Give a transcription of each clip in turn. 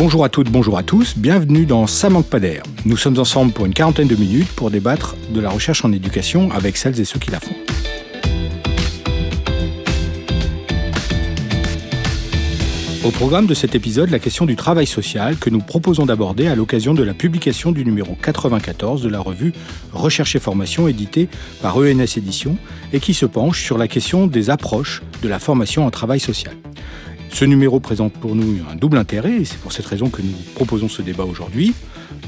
Bonjour à toutes, bonjour à tous, bienvenue dans Ça manque pas d'air. Nous sommes ensemble pour une quarantaine de minutes pour débattre de la recherche en éducation avec celles et ceux qui la font. Au programme de cet épisode, la question du travail social que nous proposons d'aborder à l'occasion de la publication du numéro 94 de la revue Recherche et formation éditée par ENS Éditions et qui se penche sur la question des approches de la formation en travail social. Ce numéro présente pour nous un double intérêt et c'est pour cette raison que nous proposons ce débat aujourd'hui.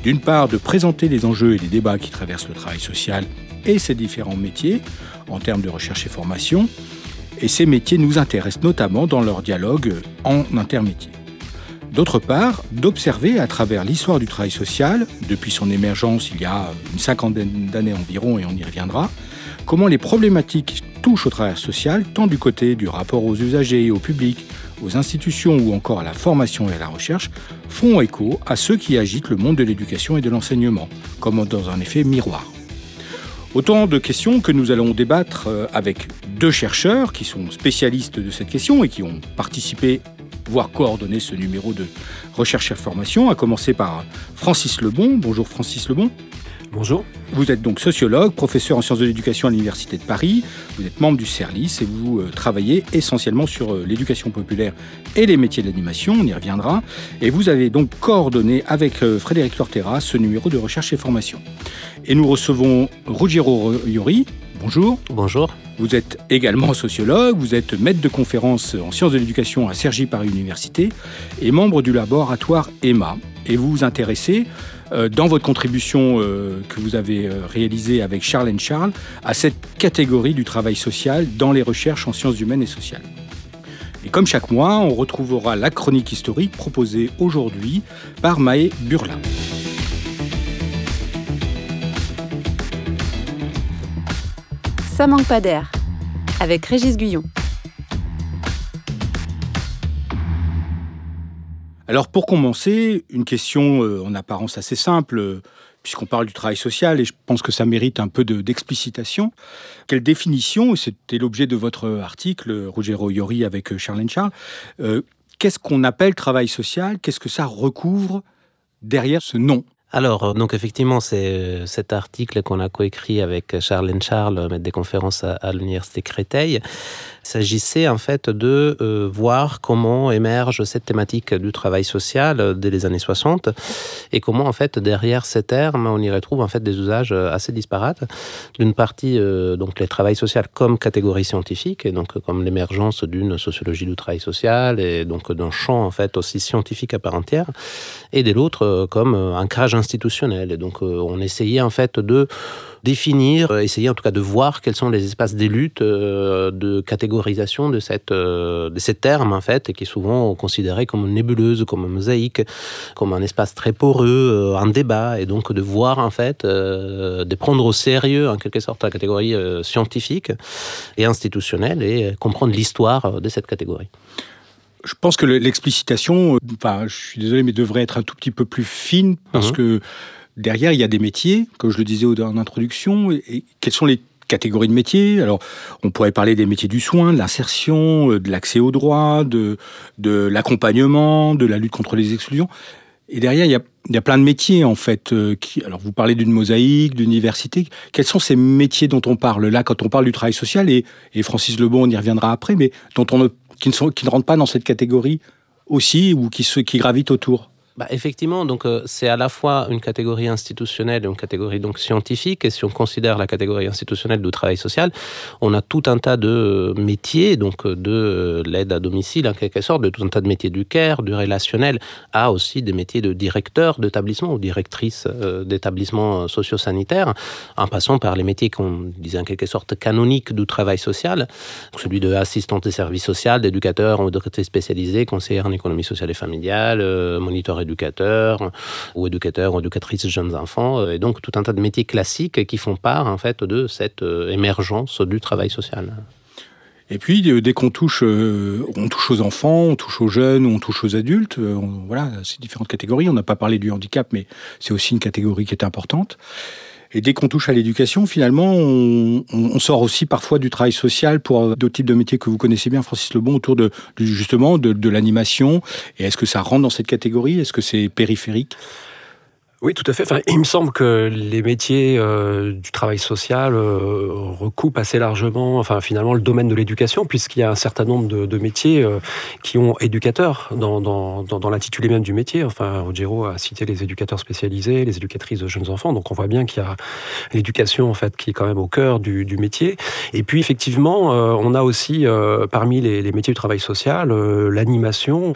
D'une part, de présenter les enjeux et les débats qui traversent le travail social et ses différents métiers en termes de recherche et formation, et ces métiers nous intéressent notamment dans leur dialogue en intermétier. D'autre part, d'observer à travers l'histoire du travail social, depuis son émergence il y a une cinquantaine d'années environ, et on y reviendra, comment les problématiques touchent au travail social, tant du côté du rapport aux usagers, au public, aux institutions ou encore à la formation et à la recherche, font écho à ceux qui agitent le monde de l'éducation et de l'enseignement, comme dans un effet miroir. Autant de questions que nous allons débattre euh, avec deux chercheurs qui sont spécialistes de cette question et qui ont participé, voire coordonné ce numéro de recherche et formation, à commencer par Francis Lebon. Bonjour Francis Lebon. Bonjour. Vous êtes donc sociologue, professeur en sciences de l'éducation à l'Université de Paris. Vous êtes membre du CERLIS et vous euh, travaillez essentiellement sur euh, l'éducation populaire et les métiers de l'animation. On y reviendra. Et vous avez donc coordonné avec euh, Frédéric Lortera ce numéro de recherche et formation. Et nous recevons Ruggiero Iori. Bonjour. Bonjour. Vous êtes également sociologue, vous êtes maître de conférence en sciences de l'éducation à Cergy Paris Université et membre du laboratoire EMA. Et vous vous intéressez euh, dans votre contribution euh, que vous avez euh, réalisée avec Charles Charles à cette catégorie du travail social dans les recherches en sciences humaines et sociales. Et comme chaque mois, on retrouvera la chronique historique proposée aujourd'hui par Maë Burlin. Ça manque pas d'air avec Régis Guyon. Alors pour commencer, une question euh, en apparence assez simple, euh, puisqu'on parle du travail social, et je pense que ça mérite un peu d'explicitation. Quelle définition, c'était l'objet de votre article, Rogero Iori avec euh, Charlène Charles, qu'est-ce qu'on appelle travail social? Qu'est-ce que ça recouvre derrière ce nom? Alors, euh, donc effectivement, c'est euh, cet article qu'on a coécrit avec Charles Charles, maître des conférences à, l'université Créteil. Il s'agissait en fait de euh, voir comment émerge cette thématique du travail social dès les années 60 et comment en fait derrière ces termes on y retrouve en fait des usages assez disparates. D'une partie donc les travail social comme catégorie scientifique et donc comme l'émergence d'une sociologie du travail social et donc d'un champ en fait aussi scientifique à part entière et de l'autre comme un crage institutionnel. Et donc, euh, on essayait en fait de définir, euh, essayer en tout cas de voir quels sont les espaces des luttes, euh, de catégorisation de, cette, de ces termes, en fait, et qui est souvent considéré comme une nébuleuse, comme une mosaïque, comme un espace très poreux, un débat, et donc de voir, en fait, de prendre au sérieux, en quelque sorte, la catégorie scientifique et institutionnelle, et comprendre l'histoire de cette catégorie. Je pense que l'explicitation, enfin, je suis désolé, mais devrait être un tout petit peu plus fine parce mhm. que derrière, il y a des métiers, comme je le disais en introduction. Et quelles sont les catégories de métiers? Alors, on pourrait parler des métiers du soin, de l'insertion, euh, de l'accès aux droits, de, l'accompagnement, de la lutte contre les exclusions. Et derrière, il y a, plein de métiers, en fait. Euh, qui, alors, vous parlez d'une mosaïque, d'université. Quels sont ces métiers dont on parle? Là, quand on parle du travail social Et, Francis Lebon, on y reviendra après, mais dont on qui ne rentrent pas dans cette catégorie aussi ou qui, qui gravitent autour bah, effectivement, donc euh, c'est à la fois une catégorie institutionnelle et une catégorie donc scientifique. Et si on considère la catégorie institutionnelle du travail social, on a tout un tas de métiers, donc euh, de euh, l'aide à domicile en quelque sorte, de tout un tas de métiers du care, du relationnel, à aussi des métiers de directeur d'établissement ou directrice d'établissement socio-sanitaire, en passant par les métiers qu'on disait en quelque sorte canoniques du travail social, celui de assistante de service social, d'éducateur ou d'éducatrice spécialisée, conseillère en économie sociale et familiale, moniteur éducateur ou éducateur ou éducatrice de jeunes enfants, euh, et donc tout un tas de métiers classiques qui font part en fait de cette euh, émergence du travail social. Et puis, euh, dès qu'on touche, on touche aux enfants, on touche aux jeunes, on touche aux adultes, voilà, c'est différentes catégories. On n'a pas parlé du handicap, mais c'est aussi une catégorie qui est importante. Et dès qu'on touche à l'éducation, finalement, on, sort aussi parfois du travail social pour d'autres types de métiers que vous connaissez bien, Francis Lebon, autour de justement de l'animation. Et est-ce que ça rentre dans cette catégorie? Est-ce que c'est périphérique? Oui, tout à fait. Enfin, il me semble que les métiers euh, du travail social euh, recoupent assez largement, enfin finalement, le domaine de l'éducation, puisqu'il y a un certain nombre de, de métiers euh, qui ont éducateurs dans, dans, dans, l'intitulé même du métier. Enfin, Rogero a cité les éducateurs spécialisés, les éducatrices de jeunes enfants, donc on voit bien qu'il y a l'éducation en fait qui est quand même au cœur du, du métier. Et puis effectivement, on a aussi parmi les, les, métiers du travail social l'animation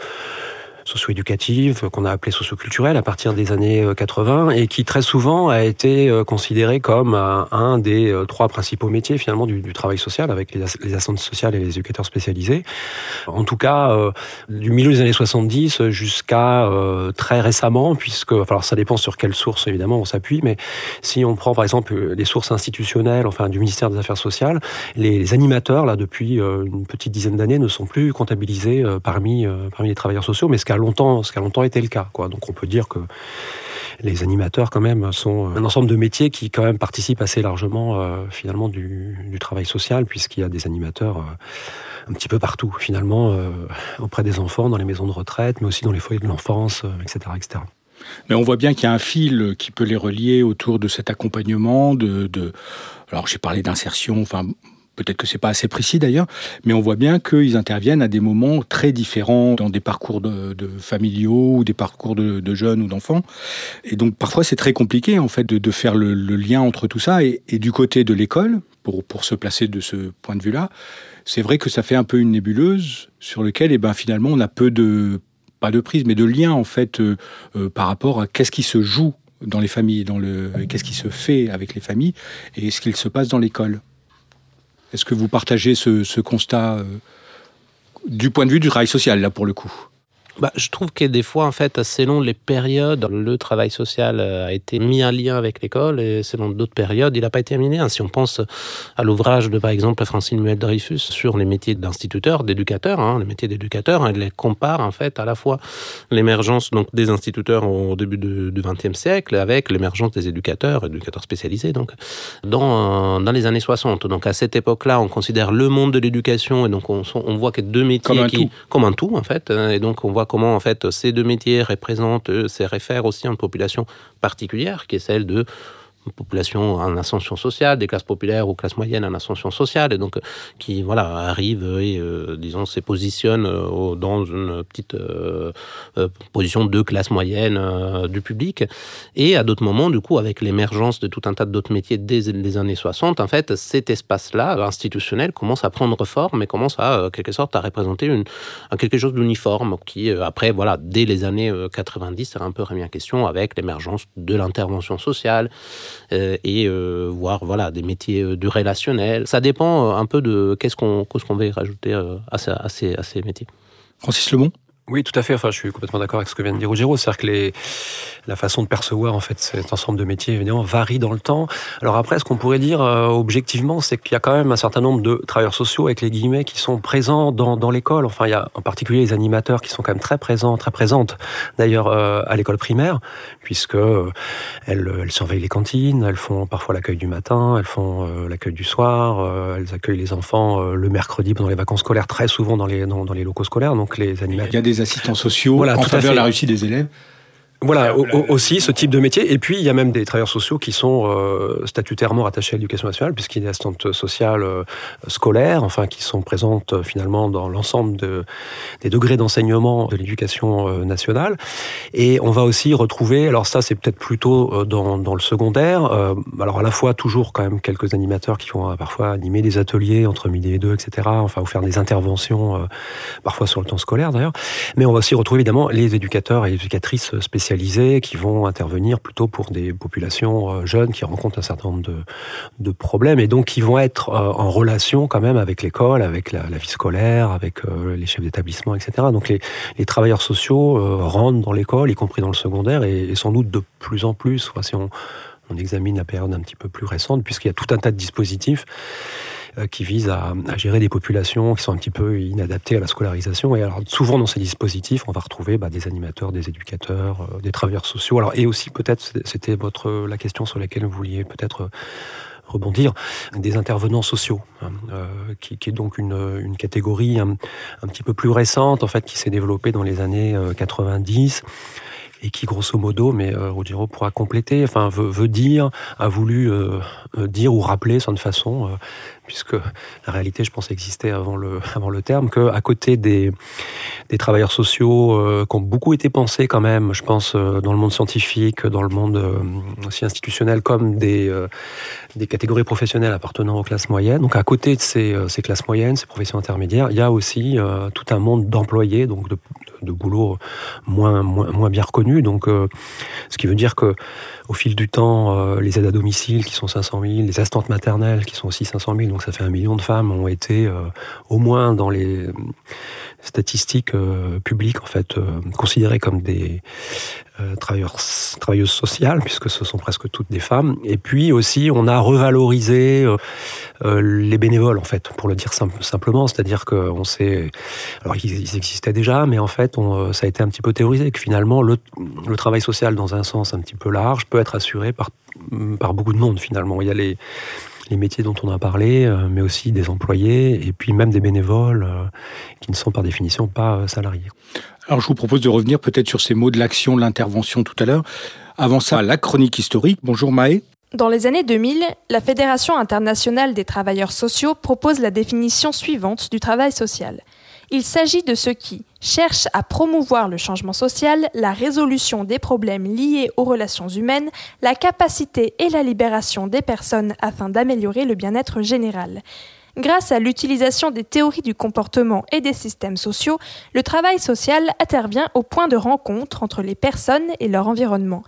socio-éducative, qu'on a appelée socioculturelle à partir des années 80, euh, et qui très souvent a été euh, considérée comme un des euh, trois principaux métiers finalement du, travail social, avec les, les assistantes sociales et les éducateurs spécialisés. En tout cas, du milieu des années 70 jusqu'à très récemment, puisque, alors ça dépend sur quelle source évidemment on s'appuie, mais si on prend par exemple les sources institutionnelles, enfin du ministère des Affaires sociales, les, animateurs là depuis une petite dizaine d'années ne sont plus comptabilisés parmi parmi les travailleurs sociaux, mais ce longtemps, ce qui a longtemps été le cas. Quoi. Donc on peut dire que les animateurs quand même sont un ensemble de métiers qui quand même participent assez largement euh, finalement du, travail social puisqu'il y a des animateurs euh, un petit peu partout finalement euh, auprès des enfants, dans les maisons de retraite, mais aussi dans les foyers de l'enfance, etc., etc. Mais on voit bien qu'il y a un fil qui peut les relier autour de cet accompagnement, de... alors j'ai parlé d'insertion, enfin Peut-être que c'est pas assez précis d'ailleurs, mais on voit bien qu'ils interviennent à des moments très différents dans des parcours de, familiaux ou des parcours de, jeunes ou d'enfants. Et donc parfois c'est très compliqué en fait de, faire le, lien entre tout ça. Et, du côté de l'école, pour, se placer de ce point de vue-là, c'est vrai que ça fait un peu une nébuleuse sur lequel, eh ben finalement, on a peu de pas de prise, mais de lien en fait euh, euh, par rapport à qu'est-ce qui se joue dans les familles, dans le qu'est-ce qui se fait avec les familles et ce qu'il se passe dans l'école. Est-ce que vous partagez ce, constat euh, du point de vue du travail social, là, pour le coup? Bah, je trouve que des fois, en fait, selon les périodes, le travail social euh, a été mis en lien avec l'école et selon d'autres périodes, il n'a pas été mis. Si on pense à l'ouvrage de, par exemple, Francine Muel-Dreyfus sur les métiers d'instituteur, d'éducateur, hein, les métiers d'éducateur, elle les compare, en fait, à la fois l'émergence donc des instituteurs au début du XXe siècle avec l'émergence des éducateurs, éducateurs spécialisés, donc, dans, dans les années 60. Donc, à cette époque-là, on considère le monde de l'éducation et donc on, on voit que deux métiers comme un qui, tout. comme un tout, en fait, et donc on voit comment en fait ces deux métiers représentent, euh, se réfèrent aussi à une population particulière qui est celle de population en ascension sociale, des classes populaires ou classes moyennes en ascension sociale, et donc qui voilà arrive et euh, disons se positionne euh, dans une petite euh, position de classe moyenne du public. Et à d'autres moments, du coup, avec l'émergence de tout un tas d'autres métiers dès les années 60, en fait, cet espace-là institutionnel commence à prendre forme et commence à quelque sorte à représenter une, quelque chose d'uniforme qui après voilà dès les années 90 sera un peu remis en question avec l'émergence de l'intervention sociale euh, et euh, voir voilà des métiers euh, du relationnel. Ça dépend un peu de qu'est-ce qu'on qu'est-ce qu'on veut rajouter à, ces, à ces métiers. Francis Lebon oui, tout à fait. Enfin, je suis complètement d'accord avec ce que vient de dire Rogero. C'est-à-dire que les, la façon de percevoir en fait cet ensemble de métiers évidemment varie dans le temps. Alors après, ce qu'on pourrait dire euh, objectivement, c'est qu'il y a quand même un certain nombre de travailleurs sociaux avec les guillemets qui sont présents dans, dans l'école. Enfin, il y a en particulier les animateurs qui sont quand même très présents, très présentes d'ailleurs euh, à l'école primaire, puisque euh, elles, elles, surveillent les cantines, elles font parfois l'accueil du matin, elles font l'accueil du soir, elles accueillent les enfants le mercredi pendant les vacances scolaires, très souvent dans les dans les locaux scolaires. Donc les animateurs assistants sociaux voilà, en faveur de la réussite des élèves voilà, aussi ce type de métier. Et puis, il y a même des travailleurs sociaux qui sont euh, statutairement rattachés à l'éducation nationale, puisqu'il y a des assistantes sociales euh, scolaires, enfin, qui sont présentes euh, finalement dans l'ensemble de, des degrés d'enseignement de l'éducation nationale. Et on va aussi retrouver, alors ça, c'est peut-être plutôt dans, dans, le secondaire, alors à la fois toujours quand même quelques animateurs qui vont parfois animer des ateliers entre midi et deux, etc., enfin, ou faire des interventions, parfois sur le temps scolaire d'ailleurs. Mais on va aussi retrouver évidemment les éducateurs et éducatrices qui vont intervenir plutôt pour des populations euh, jeunes qui rencontrent un certain nombre de, problèmes et donc qui vont être euh, en relation quand même avec l'école, avec la, vie scolaire, avec euh, les chefs d'établissement, etc. Donc les, travailleurs sociaux rentrent dans l'école, y compris dans le secondaire, et, sans doute de plus en plus, si on examine la période un petit peu plus récente, puisqu'il y a tout un tas de dispositifs qui visent à, gérer des populations qui sont un petit peu inadaptées à la scolarisation. Et alors souvent dans ces dispositifs, on va retrouver bah, des animateurs, des éducateurs, des travailleurs sociaux. Alors et aussi peut-être c'était votre la question sur laquelle vous vouliez peut-être rebondir, des intervenants sociaux, hein, euh, qui, est donc une, une catégorie un, petit peu plus récente, en fait, qui s'est développée dans les années 90 euh, et qui grosso modo, mais euh, pourra compléter, enfin veut, dire, a voulu euh, dire ou rappeler sans de façon puisque la réalité, je pense, existait avant le, avant le terme, qu'à côté des, des travailleurs sociaux euh, qui ont beaucoup été pensés quand même, je pense, euh, dans le monde scientifique, dans le monde euh, aussi institutionnel, comme des, des catégories professionnelles appartenant aux classes moyennes. Donc à côté de ces, ces classes moyennes, ces professions intermédiaires, il y a aussi tout un monde d'employés, donc de, de boulot moins, moins, moins bien reconnus. Donc, ce qui veut dire que au fil du temps, les aides à domicile qui sont 500 000, les assistantes maternelles qui sont aussi 500 000, donc ça fait un million de femmes ont été euh, au moins dans les statistiques euh, publiques en fait euh, considérées comme des travailleurs, travailleuses sociales puisque ce sont presque toutes des femmes. Et puis aussi on a revalorisé les bénévoles en fait pour le dire simplement. C'est-à-dire qu'on sait alors ils, existaient déjà mais en fait ça a été un petit peu théorisé que finalement le, le, travail social dans un sens un petit peu large peut être assuré par par beaucoup de monde finalement. Il y a les les métiers dont on a parlé, euh, mais aussi des employés et puis même des bénévoles euh, qui ne sont par définition pas euh, salariés. Alors je vous propose de revenir peut-être sur ces mots de l'action, de l'intervention tout à l'heure. Avant ça, la chronique historique. Bonjour Maë. Dans les années 2000, la Fédération internationale des travailleurs sociaux propose la définition suivante du travail social. Il s'agit de ceux qui cherchent à promouvoir le changement social, la résolution des problèmes liés aux relations humaines, la capacité et la libération des personnes afin d'améliorer le bien-être général. Grâce à l'utilisation des théories du comportement et des systèmes sociaux, le travail social intervient au point de rencontre entre les personnes et leur environnement.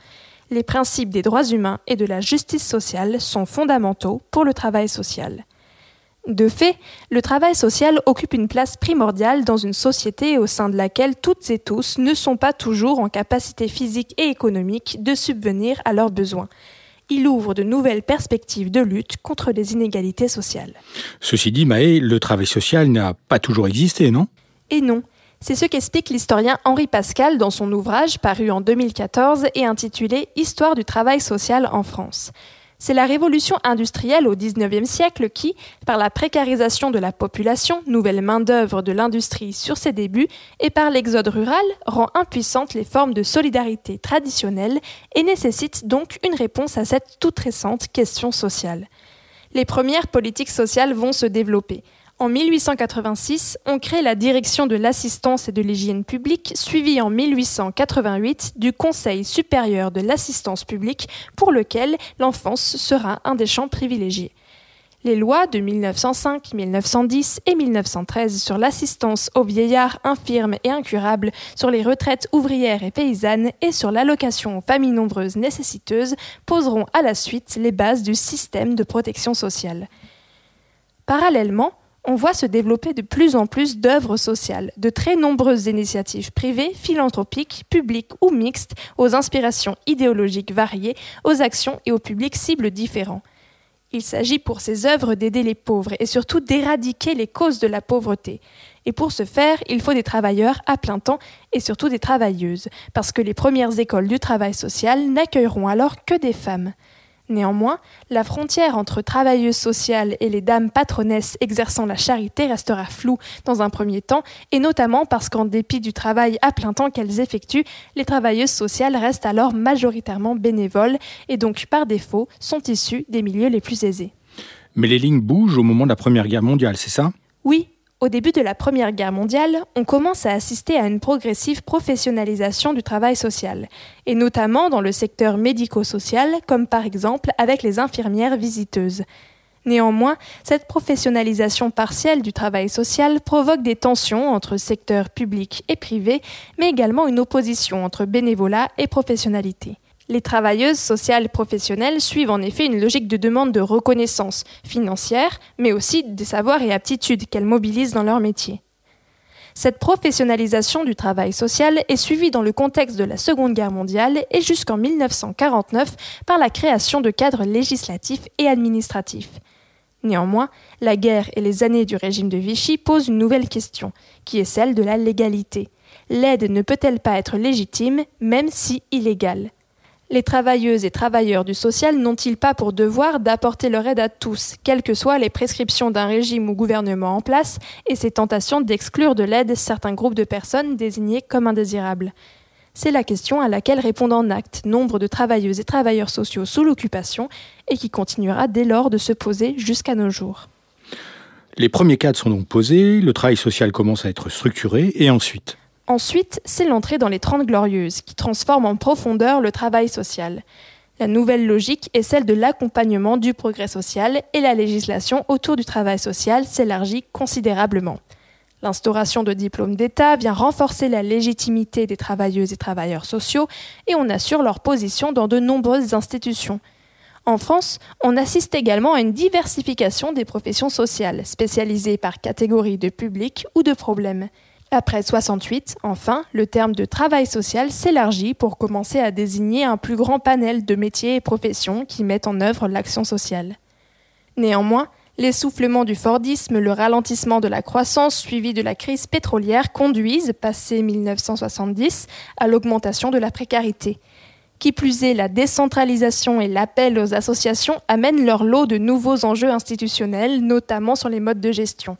Les principes des droits humains et de la justice sociale sont fondamentaux pour le travail social. De fait, le travail social occupe une place primordiale dans une société au sein de laquelle toutes et tous ne sont pas toujours en capacité physique et économique de subvenir à leurs besoins. Il ouvre de nouvelles perspectives de lutte contre les inégalités sociales. Ceci dit, Maë, le travail social n'a pas toujours existé, non? Et non. C'est ce qu'explique l'historien Henri Pascal dans son ouvrage paru en 2014 et intitulé Histoire du travail social en France. C'est la révolution industrielle au XIXe siècle qui, par la précarisation de la population, nouvelle main-d'œuvre de l'industrie sur ses débuts, et par l'exode rural, rend impuissantes les formes de solidarité traditionnelles et nécessite donc une réponse à cette toute récente question sociale. Les premières politiques sociales vont se développer. En 1886, on crée la direction de l'assistance et de l'hygiène publique, suivie en 1888 du Conseil supérieur de l'assistance publique, pour lequel l'enfance sera un des champs privilégiés. Les lois de 1905, 1910 et 1913 sur l'assistance aux vieillards infirmes et incurables, sur les retraites ouvrières et paysannes et sur l'allocation aux familles nombreuses nécessiteuses poseront à la suite les bases du système de protection sociale. Parallèlement, on voit se développer de plus en plus d'œuvres sociales, de très nombreuses initiatives privées, philanthropiques, publiques ou mixtes, aux inspirations idéologiques variées, aux actions et aux publics cibles différents. Il s'agit pour ces œuvres d'aider les pauvres et surtout d'éradiquer les causes de la pauvreté. Et pour ce faire, il faut des travailleurs à plein temps et surtout des travailleuses, parce que les premières écoles du travail social n'accueilleront alors que des femmes. Néanmoins, la frontière entre travailleuses sociales et les dames patronesses exerçant la charité restera floue dans un premier temps, et notamment parce qu'en dépit du travail à plein temps qu'elles effectuent, les travailleuses sociales restent alors majoritairement bénévoles et donc par défaut sont issues des milieux les plus aisés. Mais les lignes bougent au moment de la Première Guerre mondiale, c'est ça? Oui, au début de la Première Guerre mondiale, on commence à assister à une progressive professionnalisation du travail social, et notamment dans le secteur médico-social, comme par exemple avec les infirmières visiteuses. Néanmoins, cette professionnalisation partielle du travail social provoque des tensions entre secteurs public et privé, mais également une opposition entre bénévolat et professionnalité. Les travailleuses sociales professionnelles suivent en effet une logique de demande de reconnaissance financière, mais aussi des savoirs et aptitudes qu'elles mobilisent dans leur métier. Cette professionnalisation du travail social est suivie dans le contexte de la Seconde Guerre mondiale et jusqu'en 1949 par la création de cadres législatifs et administratifs. Néanmoins, la guerre et les années du régime de Vichy posent une nouvelle question, qui est celle de la légalité. L'aide ne peut-elle pas être légitime, même si illégale? Les travailleuses et travailleurs du social n'ont-ils pas pour devoir d'apporter leur aide à tous, quelles que soient les prescriptions d'un régime ou gouvernement en place et ses tentations d'exclure de l'aide certains groupes de personnes désignés comme indésirables? C'est la question à laquelle répondent en acte nombre de travailleuses et travailleurs sociaux sous l'occupation et qui continuera dès lors de se poser jusqu'à nos jours. Les premiers cadres sont donc posés, le travail social commence à être structuré et ensuite Ensuite, c'est l'entrée dans les Trente Glorieuses qui transforme en profondeur le travail social. La nouvelle logique est celle de l'accompagnement du progrès social et la législation autour du travail social s'élargit considérablement. L'instauration de diplômes d'État vient renforcer la légitimité des travailleuses et travailleurs sociaux et on assure leur position dans de nombreuses institutions. En France, on assiste également à une diversification des professions sociales, spécialisées par catégorie de public ou de problèmes. Après 68, enfin, le terme de travail social s'élargit pour commencer à désigner un plus grand panel de métiers et professions qui mettent en œuvre l'action sociale. Néanmoins, L'essoufflement du Fordisme, le ralentissement de la croissance suivi de la crise pétrolière conduisent, passé 1970, à l'augmentation de la précarité. Qui plus est, la décentralisation et l'appel aux associations amènent leur lot de nouveaux enjeux institutionnels, notamment sur les modes de gestion.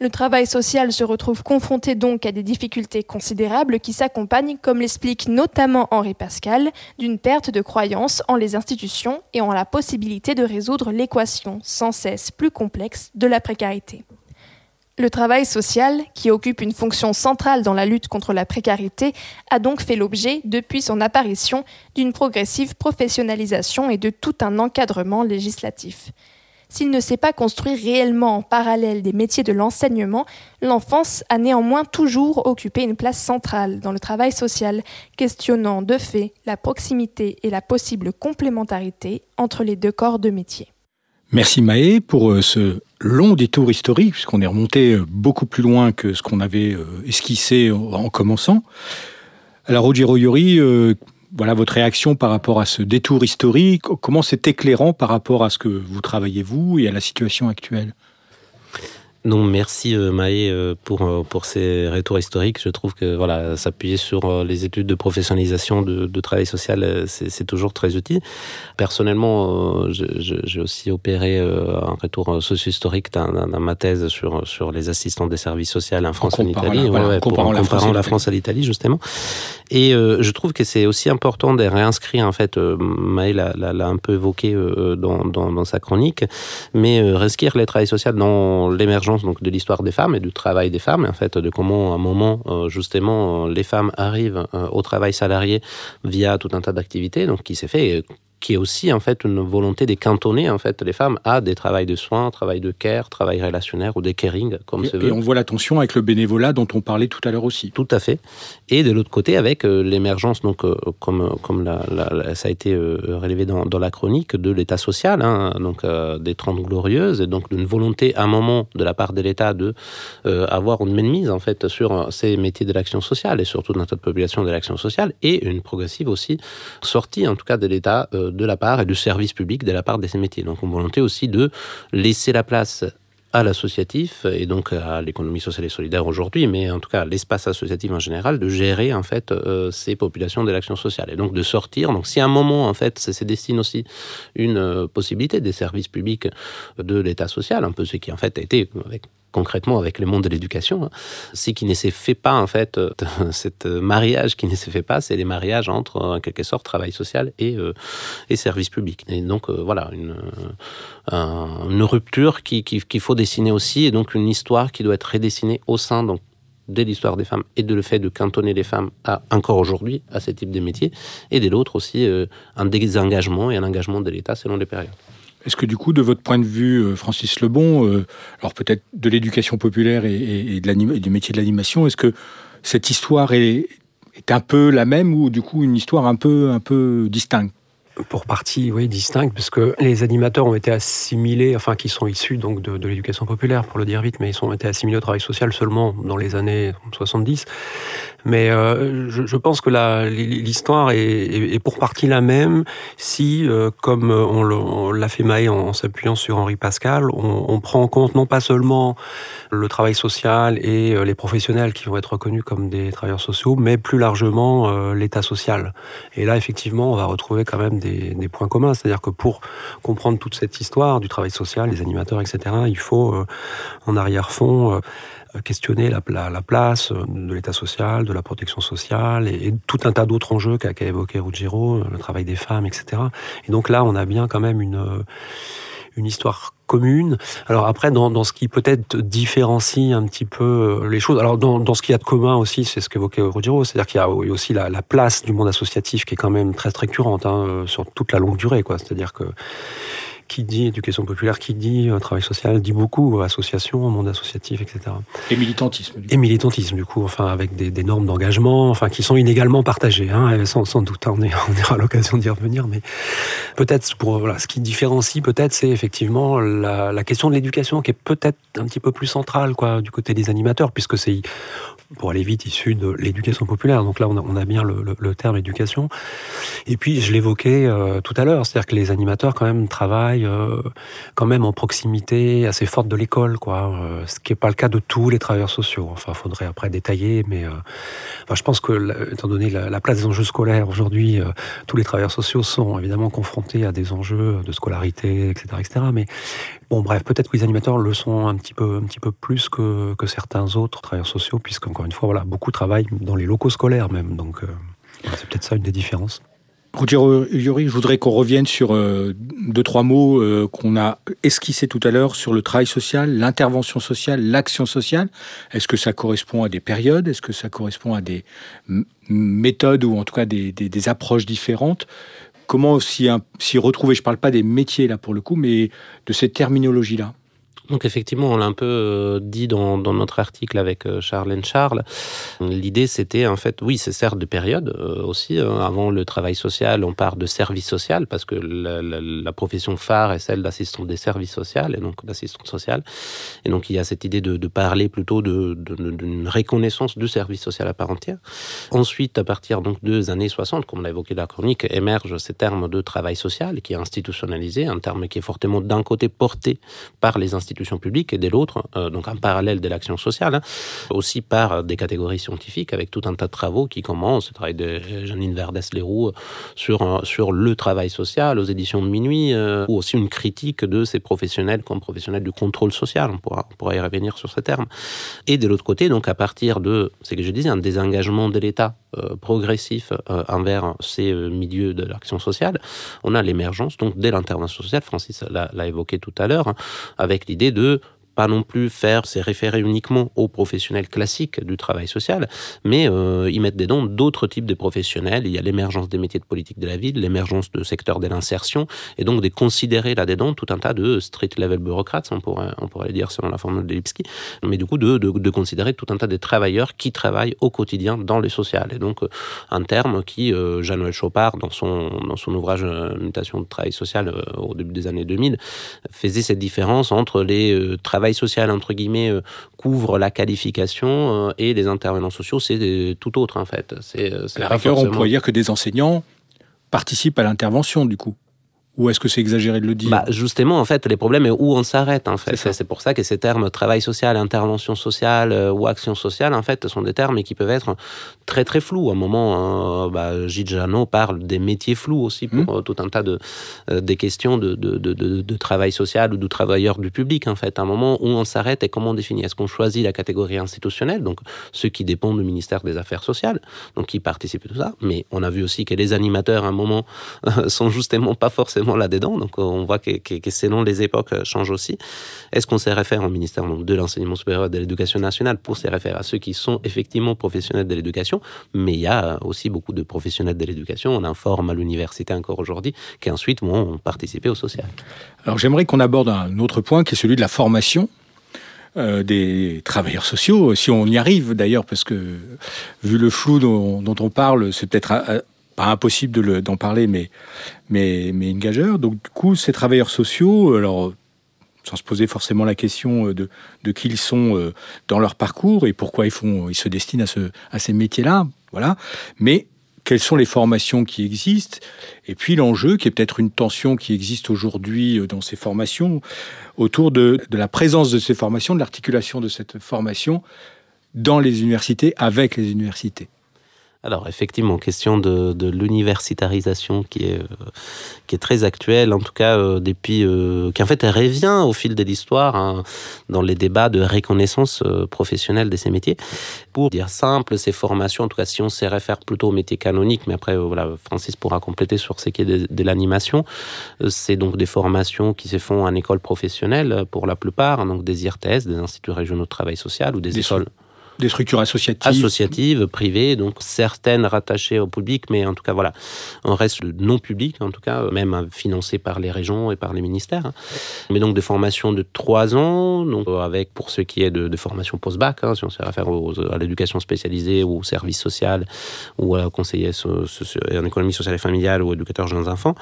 Le travail social se retrouve confronté donc à des difficultés considérables qui s'accompagnent, comme l'explique notamment Henri Pascal, d'une perte de croyance en les institutions et en la possibilité de résoudre l'équation sans cesse plus complexe de la précarité. Le travail social, qui occupe une fonction centrale dans la lutte contre la précarité, a donc fait l'objet, depuis son apparition, d'une progressive professionnalisation et de tout un encadrement législatif. S'il ne s'est pas construit réellement en parallèle des métiers de l'enseignement, l'enfance a néanmoins toujours occupé une place centrale dans le travail social, questionnant de fait la proximité et la possible complémentarité entre les deux corps de métier. Merci Maë pour euh, ce long détour historique, puisqu'on est remonté euh, beaucoup plus loin que ce qu'on avait euh, esquissé en commençant. Alors Rogero Yori, voilà votre réaction par rapport à ce détour historique. Comment c'est éclairant par rapport à ce que vous travaillez vous et à la situation actuelle? Non, merci euh, Maë euh, pour, euh, pour ces retours historiques. Je trouve que voilà, s'appuyer sur les études de professionnalisation de, de travail social, c'est toujours très utile. Personnellement, j'ai aussi opéré un retour socio-historique dans, ma thèse sur, sur les assistants des services sociaux en France et en Italie, voilà, comparant, la, France la France à l'Italie justement. Et je trouve que c'est aussi important de réinscrire, en fait, Maë l'a un peu évoqué dans, dans, dans, sa chronique, mais réinscrire les travail social dans l'émergence donc de l'histoire des femmes et du travail des femmes, en fait, de comment à un moment euh, justement les femmes arrivent euh, au travail salarié via tout un tas d'activités, donc qui s'est fait qui est aussi en fait une volonté de cantonner en fait les femmes à des travails de soins, travail de care, travail relationnaire ou des caring comme et, Et on voit la tension avec le bénévolat dont on parlait tout à l'heure aussi. Tout à fait. Et de l'autre côté avec euh, l'émergence donc euh, comme comme la, ça a été euh, relevé dans, dans, la chronique de l'État social, hein, donc des Trente glorieuses et donc d'une volonté à un moment de la part de l'État de avoir une mainmise en fait sur ces métiers de l'action sociale et surtout dans notre population de l'action sociale et une progressive aussi sortie en tout cas de l'État de la part et du service public de la part de ces métiers. Donc, une volonté aussi de laisser la place à l'associatif et donc à l'économie sociale et solidaire aujourd'hui, mais en tout cas l'espace associatif en général, de gérer en fait euh, ces populations de l'action sociale et donc de sortir. Donc si à un moment en fait c'est destine aussi une euh, possibilité des services publics de l'État social, un peu ce qui en fait a été avec concrètement avec le monde de l'éducation, hein. ce qui ne s'est fait pas en fait, euh, cet mariage qui ne s'est fait pas, c'est les mariages entre en quelque sorte travail social et, euh, et service public. Et donc euh, voilà une, une rupture qu'il qui, qu'il faut dessiner aussi, et donc une histoire qui doit être redessinée au sein donc de l'histoire des femmes et de le fait de cantonner les femmes à, encore aujourd'hui à ce type de métier, et de l'autre aussi un désengagement et un engagement de l'État selon les périodes. Est-ce que du coup, de votre point de vue, euh, Francis Lebon, euh, alors peut-être de l'éducation populaire et, du métier de l'animation, est-ce que cette histoire est, un peu la même ou du coup une histoire un peu, un peu distincte? Pour partie, oui, distincte, parce que les animateurs ont été assimilés, enfin, qui sont issus donc de, l'éducation populaire, pour le dire vite, mais ils ont été assimilés au travail social seulement dans les années 70. Mais euh, je, pense que l'histoire est, pour partie la même si, euh, comme on l'a fait Maë en, s'appuyant sur Henri Pascal, on, prend en compte non pas seulement le travail social et euh, les professionnels qui vont être reconnus comme des travailleurs sociaux, mais plus largement euh, l'état social. Et là, effectivement, on va retrouver quand même des, des points communs. C'est-à-dire que pour comprendre toute cette histoire du travail social, des animateurs, etc., il faut, euh, en arrière-fond, questionner la, la, la, place de l'état social, de la protection sociale et, tout un tas d'autres enjeux qu'a qu évoqué Ruggiero, le travail des femmes, etc. Et donc là, on a bien quand même une, une histoire commune. Alors après, dans, dans ce qui peut-être différencie un petit peu les choses, alors dans, dans ce qu'il y a de commun aussi, c'est ce qu'évoquait Ruggiero, c'est-à-dire qu'il y a aussi la, la, place du monde associatif qui est quand même très structurante hein, sur toute la longue durée. C'est-à-dire que qui dit éducation populaire, qui dit euh, travail social, dit beaucoup association, monde associatif, etc. Et militantisme. Et militantisme, du coup, enfin avec des, des normes d'engagement, enfin qui sont inégalement partagées, hein, sans, sans doute. On, est, on aura l'occasion d'y revenir, mais peut-être pour voilà, ce qui différencie, peut-être, c'est effectivement la, la, question de l'éducation qui est peut-être un petit peu plus centrale, quoi, du côté des animateurs, puisque c'est pour aller vite, issu de l'éducation populaire. Donc là, on a, on a bien le, le, le, terme éducation. Et puis, je l'évoquais euh, tout à l'heure, c'est-à-dire que les animateurs, quand même, travaillent euh, quand même en proximité assez forte de l'école, quoi. Euh, ce qui n'est pas le cas de tous les travailleurs sociaux. Enfin, faudrait après détailler, mais euh, je pense que, étant donné la, la, place des enjeux scolaires aujourd'hui, tous les travailleurs sociaux sont évidemment confrontés à des enjeux de scolarité, etc., etc. Mais Bon, bref, peut-être que les animateurs le sont un petit peu, un petit peu plus que, certains autres travailleurs sociaux, puisqu'encore une fois, voilà, beaucoup travaillent dans les locaux scolaires même. Donc, c'est peut-être ça une des différences. Ruggiero Yuri, je voudrais qu'on revienne sur euh, deux, trois mots euh, qu'on a esquissés tout à l'heure sur le travail social, l'intervention sociale, l'action sociale. Est-ce que ça correspond à des périodes? Est-ce que ça correspond à des méthodes ou en tout cas des, des, des approches différentes? Comment s'y retrouver Je ne parle pas des métiers là pour le coup, mais de cette terminologie-là? Donc effectivement, on l'a un peu euh, dit dans, notre article avec euh, Charlène Charles. L'idée, c'était en fait, oui, c'est certes de période euh, aussi. Avant le travail social, on part de service social parce que la, profession phare est celle d'assistant des services sociaux et donc d'assistante sociale. Et donc il y a cette idée de, parler plutôt d'une de, de, reconnaissance du service social à part entière. Ensuite, à partir donc des années 60, comme l'a évoqué la chronique, émergent ces termes de travail social qui est institutionnalisé, un terme qui est fortement d'un côté porté par les institutions publiques et de l'autre, euh, donc en parallèle de l'action sociale, hein, aussi par des catégories scientifiques avec tout un tas de travaux qui commencent, le travail de Janine Verdès-Leroux sur, sur le travail social aux éditions de minuit, euh, ou aussi une critique de ces professionnels comme professionnels du contrôle social, on pourra, on pourra y revenir sur ce terme. Et de l'autre côté, donc à partir de, c'est que je disais, un désengagement de l'État euh, progressif euh, envers ces euh, milieux de l'action sociale, on a l'émergence donc dès l'intervention sociale, Francis l'a évoqué tout à l'heure, hein, avec l'idée de pas non plus faire se référer uniquement aux professionnels classiques du travail social, mais euh, y mettre dedans d'autres types de professionnels. Il y a l'émergence des métiers de politique de la ville, l'émergence de secteurs de l'insertion, et donc de considérer là-dedans tout un tas de street-level bureaucrates, on pourrait, on pourrait le dire selon la formule de Lipski, mais du coup de, de, considérer tout un tas de travailleurs qui travaillent au quotidien dans le social. Et donc euh, un terme qui, euh, Jean-Noël Chopard, dans son, dans son ouvrage euh, Mutation de travail social au début des années 2000, faisait cette différence entre les euh, travail social entre guillemets euh, couvre la qualification euh, et les intervenants sociaux c'est tout autre en fait. C'est la rigueur forcément... on pourrait dire que des enseignants participent à l'intervention du coup ou est-ce que c'est exagéré de le dire bah, Justement, en fait, les problèmes est où on s'arrête. En fait, c'est pour ça que ces termes travail social, intervention sociale euh, ou action sociale, en fait, sont des termes qui peuvent être très très flous. À un moment, euh, bah, Gilles Janot parle des métiers flous aussi pour mmh. tout un tas de euh, des questions de, de, de, de, de travail social ou de travailleurs du public. En fait, à un moment où on s'arrête et comment on définit? Est-ce qu'on choisit la catégorie institutionnelle, donc ceux qui dépendent du ministère des Affaires sociales, donc qui participent à tout ça. Mais on a vu aussi que les animateurs, à un moment, sont justement pas forcément là-dedans. Donc, on voit que, que, selon les époques, euh, change aussi. Est-ce qu'on s'est réfère au ministère donc, de l'enseignement supérieur et de l'éducation nationale pour se référer à ceux qui sont effectivement professionnels de l'éducation? Mais il y a aussi beaucoup de professionnels de l'éducation. On informe à l'université encore aujourd'hui qui ensuite vont participer au social. Alors, j'aimerais qu'on aborde un autre point qui est celui de la formation euh, des travailleurs sociaux, si on y arrive d'ailleurs, parce que vu le flou dont, dont on parle, c'est peut-être pas impossible d'en parler, mais, mais, mais. Donc, du coup, ces travailleurs sociaux, alors, sans se poser forcément la question de, de qui ils sont dans leur parcours et pourquoi ils, font, ils se destinent à, ce, à ces métiers-là, voilà. Mais quelles sont les formations qui existent, et puis l'enjeu, qui est peut-être une tension qui existe aujourd'hui dans ces formations, autour de, la présence de ces formations, de l'articulation de cette formation dans les universités, avec les universités. Alors effectivement, question de, de l'universitarisation qui est, euh, qui est très actuelle, en tout cas euh, depuis, euh, qui en fait revient au fil de l'histoire hein, dans les débats de reconnaissance euh, professionnelle de ces métiers. Pour dire simple, ces formations, en tout cas si on se réfère plutôt aux métiers canoniques, mais après voilà, Francis pourra compléter sur ce qui est de, de l'animation, c'est donc des formations qui se font en école professionnelle pour la plupart, donc des IRTS, des instituts régionaux de travail social ou des, des écoles. Des structures associatives. Associatives, privées, donc certaines rattachées au public, mais en tout cas, voilà, on reste non public, en tout cas, même financé par les régions et par les ministères. Mais donc des formations de trois ans, donc avec, pour ce qui est de, de formation post-bac, hein, si on se réfère aux, à l'éducation spécialisée ou au service social ou à conseiller en économie sociale et familiale ou éducateur jeunes enfants.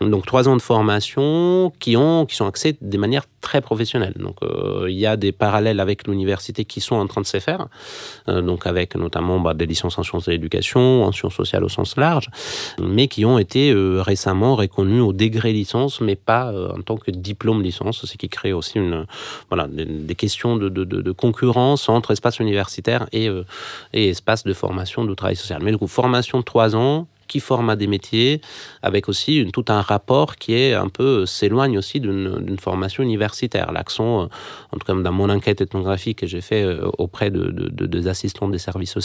Donc trois ans de formation qui, ont, qui sont axés de manière très professionnelle. Donc euh, il y a des parallèles avec l'université qui sont en train de se faire euh, donc avec notamment bah, des licences en sciences de l'éducation, en sciences sociales au sens large, mais qui ont été euh, récemment reconnus au degré licence, mais pas en tant que diplôme licence, ce qui crée aussi une, voilà, des, questions de, concurrence entre espace universitaire et, et espace de formation de travail social. Mais du coup, formation de trois ans, qui forme à des métiers, avec aussi une, tout un rapport qui est un peu s'éloigne aussi d'une formation universitaire. L'accent, en tout cas dans mon enquête ethnographique que j'ai fait auprès de, de, de, des assistants des services sociaux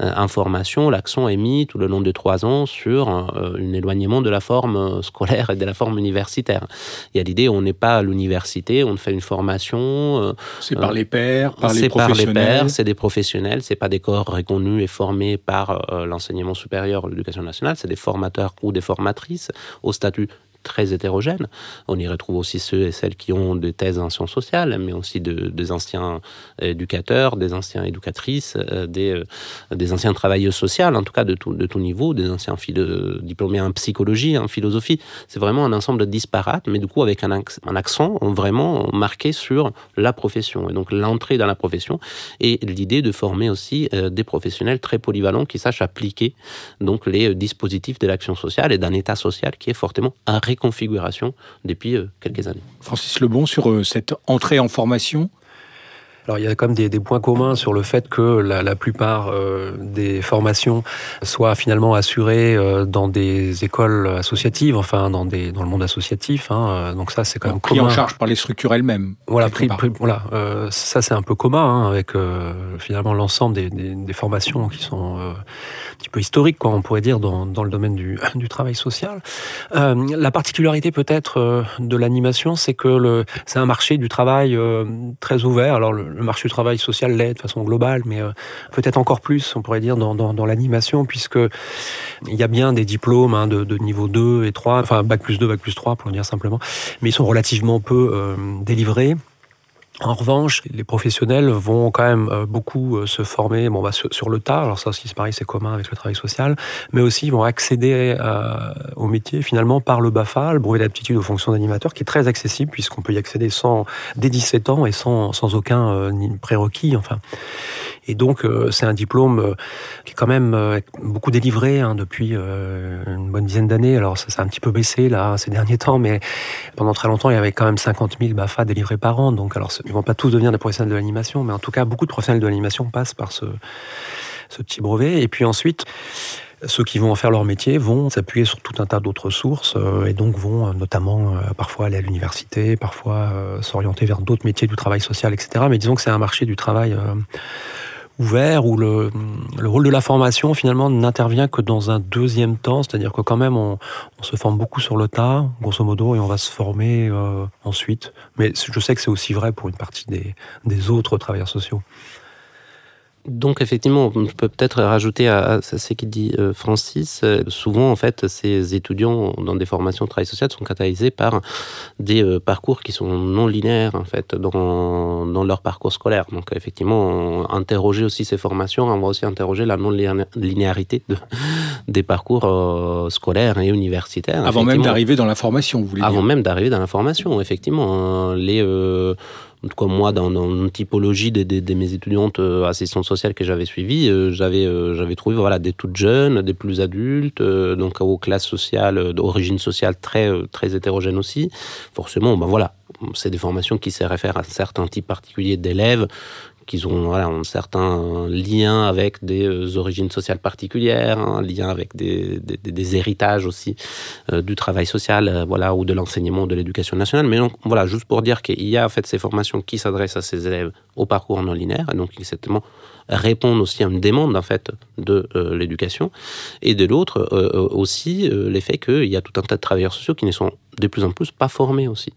euh, en formation, l'accent est mis tout le long de trois ans sur euh, un éloignement de la forme scolaire et de la forme universitaire. Il y a l'idée on n'est pas à l'université, on fait une formation. Euh, c'est par les pairs, par les professionnels. par les pairs, c'est des professionnels, c'est pas des corps reconnus et formés par l'enseignement supérieur, l'éducation c'est des formateurs ou des formatrices au statut très hétérogène. On y retrouve aussi ceux et celles qui ont des thèses en sciences sociales, mais aussi de, des anciens éducateurs, des anciens éducatrices, des, des anciens travailleurs sociaux, en tout cas de tout, de tout niveau, des anciens diplômés en psychologie, en philosophie. C'est vraiment un ensemble disparate, mais du coup avec un, un accent vraiment marqué sur la profession, et donc l'entrée dans la profession, et l'idée de former aussi des professionnels très polyvalents qui sachent appliquer donc les dispositifs de l'action sociale et d'un état social qui est fortement réconfiguration depuis quelques années. Francis Lebon, sur cette entrée en formation alors il y a quand même des, des, points communs sur le fait que la, la plupart euh, des formations soient finalement assurées euh, dans des écoles associatives, enfin dans, des, dans le monde associatif. Hein, donc ça c'est quand même pris commun. en charge par les structures elles-mêmes. Voilà, pris, pris, voilà euh, ça c'est un peu commun hein, avec finalement l'ensemble des, des, des, formations qui sont un petit peu historiques, quoi, on pourrait dire, dans, dans le domaine du, du travail social. la particularité peut-être de l'animation, c'est que c'est un marché du travail très ouvert. Alors le, le marché du travail social l'est de façon globale, mais euh, peut-être encore plus, on pourrait dire, dans, dans, l'animation, puisque il y a bien des diplômes hein, de, de, niveau 2 et 3, enfin bac plus 2, bac plus 3, pour le dire simplement, mais ils sont relativement peu euh, délivrés. En revanche, les professionnels vont quand même beaucoup se former bon, bah, sur, le tas. Alors ça aussi, c'est pareil, c'est commun avec le travail social. Mais aussi, ils vont accéder euh, au métier finalement par le BAFA, le brevet d'aptitude aux fonctions d'animateur, qui est très accessible puisqu'on peut y accéder sans, dès 17 ans et sans, sans aucun euh, prérequis. Enfin. Et donc, euh, c'est un diplôme euh, qui est quand même euh, beaucoup délivré hein, depuis une bonne dizaine d'années. Alors, ça, ça a un petit peu baissé là ces derniers temps, mais pendant très longtemps, il y avait quand même 50 000 BAFA délivrés par an. Donc, alors, ils vont pas tous devenir des professionnels de l'animation, mais en tout cas, beaucoup de professionnels de l'animation passent par ce, ce petit brevet. Et puis ensuite, ceux qui vont en faire leur métier vont s'appuyer sur tout un tas d'autres sources euh, et donc vont euh, notamment euh, parfois aller à l'université, parfois s'orienter vers d'autres métiers du travail social, etc. Mais disons que c'est un marché du travail ouvert où le, le, rôle de la formation finalement n'intervient que dans un deuxième temps, c'est-à-dire que quand même on, se forme beaucoup sur le tas, grosso modo, et on va se former euh, ensuite. Mais je sais que c'est aussi vrai pour une partie des autres travailleurs sociaux. Donc effectivement, on peut peut-être rajouter à, ce qu'il dit euh, Francis. Euh, souvent, en fait, ces étudiants dans des formations de travail social sont catalysés par des euh, parcours qui sont non linéaires en fait dans, dans leur parcours scolaire. Donc effectivement, interroger aussi ces formations, on va aussi interroger la non linéarité de, des parcours scolaires et universitaires. Avant même d'arriver dans la formation, vous voulez Avant même d'arriver dans la formation, effectivement. Les en tout cas moi dans, dans une typologie de, de, de, mes étudiantes euh, assistantes sociales que j'avais suivies, euh, j'avais euh, j'avais trouvé voilà des toutes jeunes, des plus adultes, euh, donc aux classes sociales d'origine sociale très très hétérogènes aussi. Forcément, ben voilà, c'est des formations qui se réfèrent à certains types particuliers d'élèves qu'ils ont voilà, un certain lien avec des euh, origines sociales particulières, un lien avec des, des, héritages aussi euh, du travail social, euh, voilà, ou de l'enseignement de l'éducation nationale. Mais donc, voilà, juste pour dire qu'il y a en fait ces formations qui s'adressent à ces élèves au parcours non linéaire, donc certainement répondent aussi à une demande en fait de euh, l'éducation, et de l'autre euh, aussi euh, l'effet qu'il y a tout un tas de travailleurs sociaux qui ne sont de plus en plus pas formés aussi.